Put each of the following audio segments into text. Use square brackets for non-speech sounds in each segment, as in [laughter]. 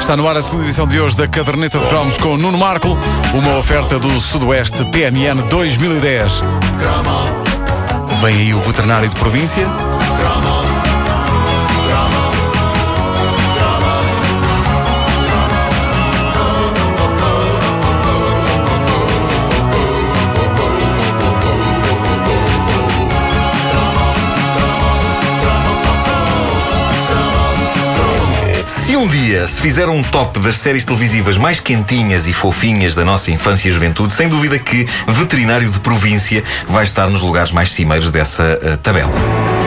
Está no ar a segunda edição de hoje da Caderneta de Cromos com Nuno Marco, uma oferta do Sudoeste TMN 2010. Vem aí o veterinário de província. Um dia se fizer um top das séries televisivas mais quentinhas e fofinhas da nossa infância e juventude, sem dúvida que Veterinário de Província vai estar nos lugares mais cimeiros dessa eh, tabela.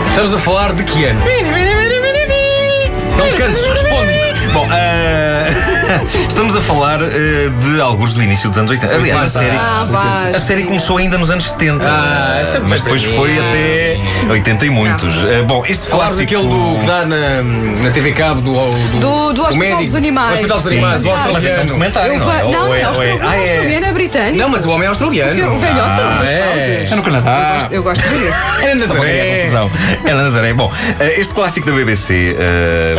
Estamos a falar de que ano? Não cantes, responde. Bom, eh, [laughs] estamos a falar eh, de alguns do início dos anos 80. Aliás, a série, Ah, a série começou ainda nos anos 70. Ah, eh, sempre mas depois foi até 80 e muitos. Eh, bom, este Falares clássico. daquele do, que dá na, na TV Cabo do, do, Do- do Hospital médico. dos Animais. Do Hospital dos Sim, Animais, sim. Mas esse é um documentário, Eu não é? não, não, é- é é- australiano, Ah, é. é britânico. Não, mas o homem é australiano. O velhote muitas é. É no Eu Canadá. gosto, eu gosto de ver. Era [laughs] Nazaré. Era Nazaré. Bom, eh, este clássico da BBC,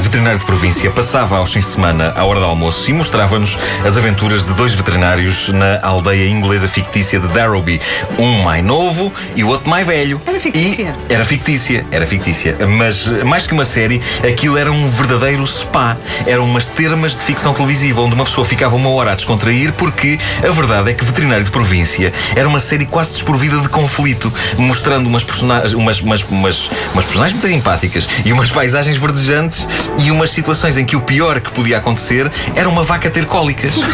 Veterinário de Província, passava aos fins de semana à hora do almoço e mostrava-nos as aventuras de dois veterinários na aldeia inglesa fictícia de Darrowby. Um mais novo e o outro mais velho. Era fictícia? E era fictícia, era fictícia. Mas mais que uma série, aquilo era um verdadeiro spa. Eram umas termas de ficção televisiva onde uma pessoa ficava uma hora a descontrair porque a verdade é que Veterinário de Província era uma série quase desprovida de conflito, mostrando umas personagens, umas, umas, umas, umas personagens muito simpáticas e umas paisagens verdejantes e umas situações em que o pior que podia acontecer era uma vaca ter cólicas. [laughs]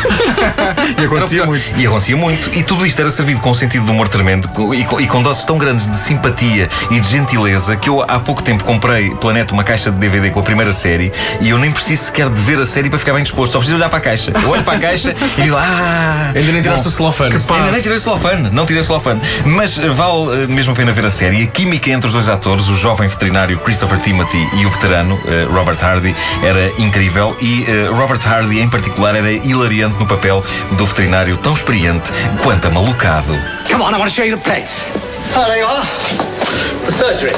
E acontecia muito. E acontecia muito. E tudo isto era servido com um sentido de humor tremendo e com, e com doses tão grandes de simpatia e de gentileza que eu há pouco tempo comprei Planeta uma caixa de DVD com a primeira série e eu nem preciso sequer de ver a série para ficar bem disposto. Só preciso olhar para a caixa. Eu olho para a caixa e digo, ah. Ainda nem tiraste o celofane. Ainda nem tirei o celofane, não tirei o celofane. Mas eh, vale eh, mesmo a pena ver a série. A química entre os dois atores, o jovem veterinário Christopher Timothy e o veterano eh, Robert Hardy, era incrível. E Robert Hardy, em particular, era hilariante no papel do veterinário tão experiente quanto amalucado. Come on, I want to show you the place. Oh, there you are. The surgery.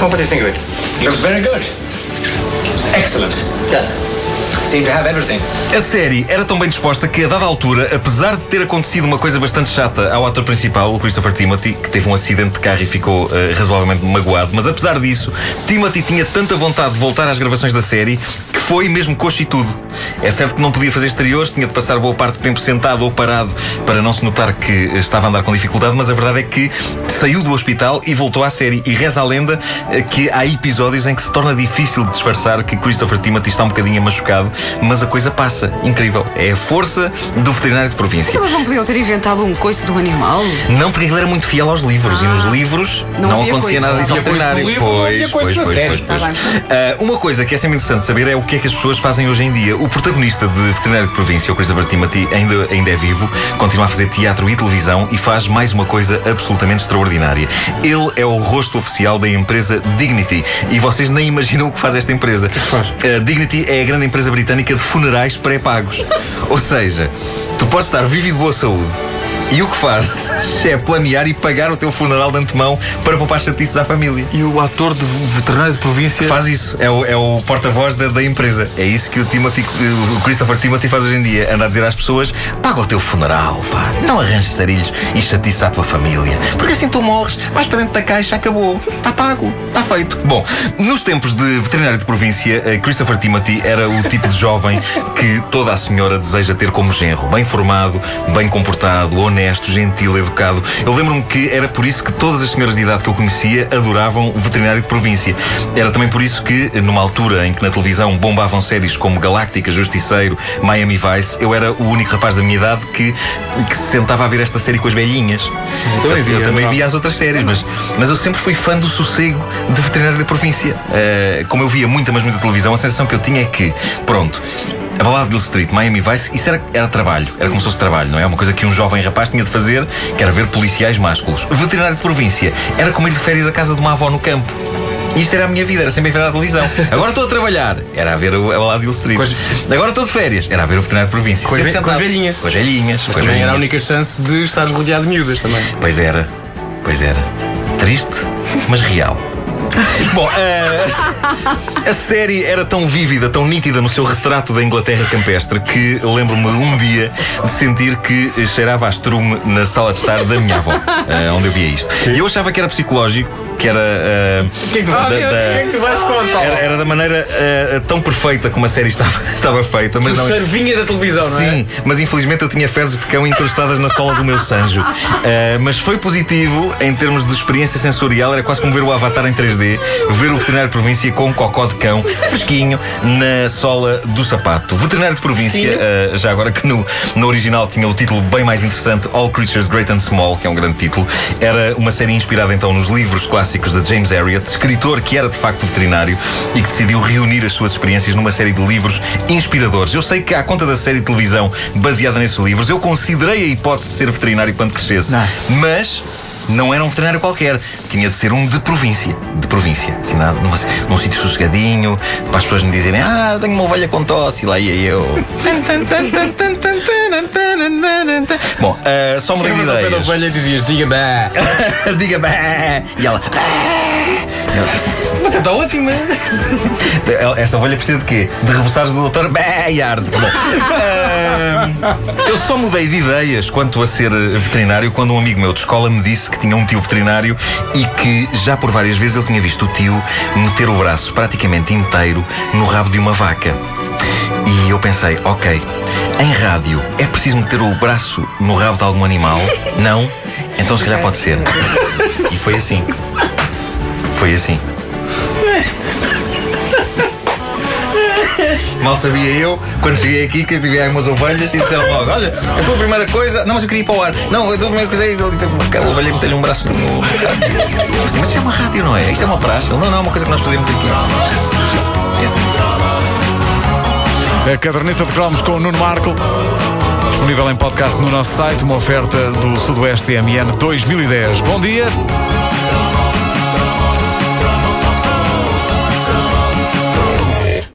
What do you think of it? Looks very good. Excellent. Yeah. Seem to have everything. A série era tão bem disposta que, a dada altura, apesar de ter acontecido uma coisa bastante chata ao ator principal, o Christopher Timothy, que teve um acidente de carro e ficou eh, razoavelmente magoado, mas apesar disso, Timothy tinha tanta vontade de voltar às gravações da série foi mesmo coxo e tudo. É certo que não podia fazer exteriores, tinha de passar boa parte do tempo sentado ou parado para não se notar que estava a andar com dificuldade, mas a verdade é que saiu do hospital e voltou à série. E reza a lenda eh, que há episódios em que se torna difícil de disfarçar que Christopher Timothy está um bocadinho machucado, mas a coisa passa. Incrível. É a força do veterinário de província. Então, mas não podiam ter inventado um coice do animal? Não, porque ele era muito fiel aos livros e nos livros Não não, acontecia coisa. nada disso ao veterinário. Pois, coisa pois, pois, pois, pois. Tá. Ah, uma coisa que é sempre interessante saber é o que é que as pessoas fazem hoje em dia. O protagonista de Veterinário de Província, o Christopher Timothy, ainda, ainda é vivo, continua a fazer teatro e televisão e faz mais uma coisa absolutamente extraordinária. Ele é o rosto oficial da empresa Dignity e vocês nem imaginam o que faz esta empresa. faz? A Dignity é a grande empresa britânica de funerais pré-pagos. [laughs] Ou seja, tu podes estar vivo e de boa saúde. E o que fazes é planear e pagar o teu funeral de antemão para poupar chatices à família. E o ator de veterinário de província. Faz isso, é o, é o porta-voz da, da empresa. É isso que o, Timothy, o Christopher Timothy faz hoje em dia. Anda a dizer às pessoas: paga o teu funeral, pá. Não arranjes sarilhos e chatice à tua família. Porque assim tu morres, vais para dentro da caixa, acabou. Está pago, está feito. Bom, nos tempos de veterinário de província, eh, Christopher Timothy era o tipo de jovem que toda a senhora deseja ter como genro. Bem formado, bem comportado, honesto, gentil, educado. Eu lembro-me que era por isso que todas as senhoras de idade que eu conhecia adoravam veterinário de província. Era também por isso que, numa altura em que na televisão bombavam séries como Galáctica, Justiceiro, Miami Vice, eu era o único rapaz da minha idade que, que se sentava a ver esta série com as velhinhas. Eu também via, Eu também via as outras séries, mas, mas eu sempre fui fã do sossego de veterinário da província. Eh, como eu via muita, mas muita televisão, a sensação que eu tinha é que, pronto. A balada de Hill Street, Miami Vice, isso era, era trabalho, era como se fosse trabalho, não é? Uma coisa que um jovem rapaz tinha de fazer, que era ver policiais másculos. Veterinário de província era como ir de férias à casa de uma avó no campo. Isto era a minha vida, era sempre a ver a televisão. [laughs] Agora estou a trabalhar, era a ver o- a balada de Street. Agora estou de férias, era a ver o veterinário de província. Com ve- com as velhinhas. Com as velhinhas. com as Também era a velhinhas. única chance de estares rodeado de miúdas também. Pois era, pois era. Triste, mas real. Bom, eh, a série era tão vívida, tão nítida no seu retrato da Inglaterra campestre que lembro-me um dia de sentir que cheirava a estrume na sala de estar da minha avó, eh, onde eu via isto. E eu achava que era psicológico, que era. O que é que tu da- da- que é que tu vais contar? era, era da maneira eh, tão perfeita como a série estava, [laughs] estava feita, mas O não. cheiro vinha da televisão, não é? Sim, mas infelizmente eu tinha fezes de cão incrustadas na sola do meu sanjo. Uh, [laughs] mas foi positivo em termos de experiência sensorial, era quase como ver o Avatar em 3D, ver o veterinário de província com um cocó de cão fresquinho na sola do sapato. Veterinário de província, uh, já agora que no, no original tinha o título bem mais interessante, All Creatures Great and Small, que é um grande título, era uma série inspirada então nos livros clássicos de James Herriot, escritor que era de facto veterinário e que decidiu reunir as suas experiências numa série de livros inspiradores. Eu sei que, à conta da série de televisão baseada nesses livros, eu considerei a hipótese de ser veterinário quando crescesse, mas. Não era um veterinário qualquer, tinha de ser um de província. De província, assinado numa, num sítio sossegadinho, para as pessoas me dizerem: Ah, tenho uma ovelha com tosse, e lá ia eu. [laughs] Bom, ah, só de ao pé da ideias. ovelha e dizias, diga bá. [laughs] Diga bé! E ela. Você está ótima. Essa ovelha precisa de quê? De reboçados do Dr. Bayard. Bom, ahm, eu só mudei de ideias quanto a ser veterinário quando um amigo meu de escola me disse que tinha um tio veterinário e que já por várias vezes ele tinha visto o tio meter o braço praticamente inteiro no rabo de uma vaca. E eu pensei, ok, em rádio é preciso meter o braço no rabo de algum animal? [laughs] Não? Então se calhar pode ser. E foi assim. Foi assim. Mal sabia eu, quando cheguei aqui, que tive aí umas ovelhas e disseram logo: Olha, a tua primeira coisa. Não, mas eu queria ir para o ar. Não, a tua primeira coisa é ir aquela ovelha meter-lhe um braço no. Assim, mas isto é uma rádio, não é? Isto é uma praxe. Não, não, é uma coisa que nós fazemos aqui. É assim. A caderneta de cromos com o Nuno Marco. Disponível em podcast no nosso site, uma oferta do Sudoeste TMN 2010. Bom dia.